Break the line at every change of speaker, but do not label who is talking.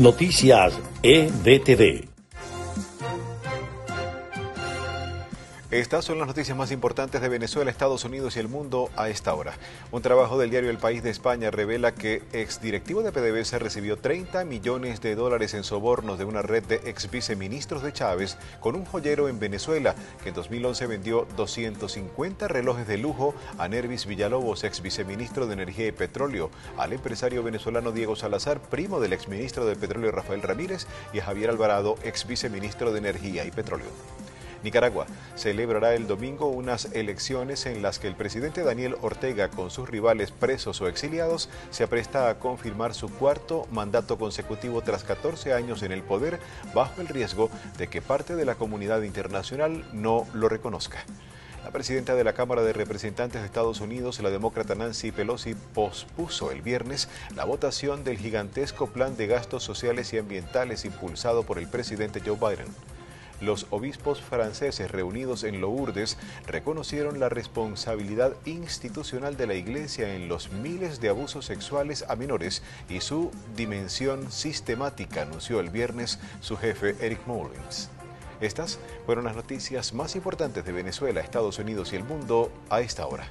Noticias EDTV.
Estas son las noticias más importantes de Venezuela, Estados Unidos y el mundo a esta hora. Un trabajo del diario El País de España revela que exdirectivo de PDVSA recibió 30 millones de dólares en sobornos de una red de ex viceministros de Chávez con un joyero en Venezuela que en 2011 vendió 250 relojes de lujo a Nervis Villalobos, ex viceministro de Energía y Petróleo, al empresario venezolano Diego Salazar, primo del exministro de Petróleo Rafael Ramírez y a Javier Alvarado, ex viceministro de Energía y Petróleo. Nicaragua celebrará el domingo unas elecciones en las que el presidente Daniel Ortega, con sus rivales presos o exiliados, se apresta a confirmar su cuarto mandato consecutivo tras 14 años en el poder, bajo el riesgo de que parte de la comunidad internacional no lo reconozca. La presidenta de la Cámara de Representantes de Estados Unidos, la demócrata Nancy Pelosi, pospuso el viernes la votación del gigantesco plan de gastos sociales y ambientales impulsado por el presidente Joe Biden los obispos franceses reunidos en Lourdes reconocieron la responsabilidad institucional de la Iglesia en los miles de abusos sexuales a menores y su dimensión sistemática, anunció el viernes su jefe Eric Mullins. Estas fueron las noticias más importantes de Venezuela, Estados Unidos y el mundo a esta hora.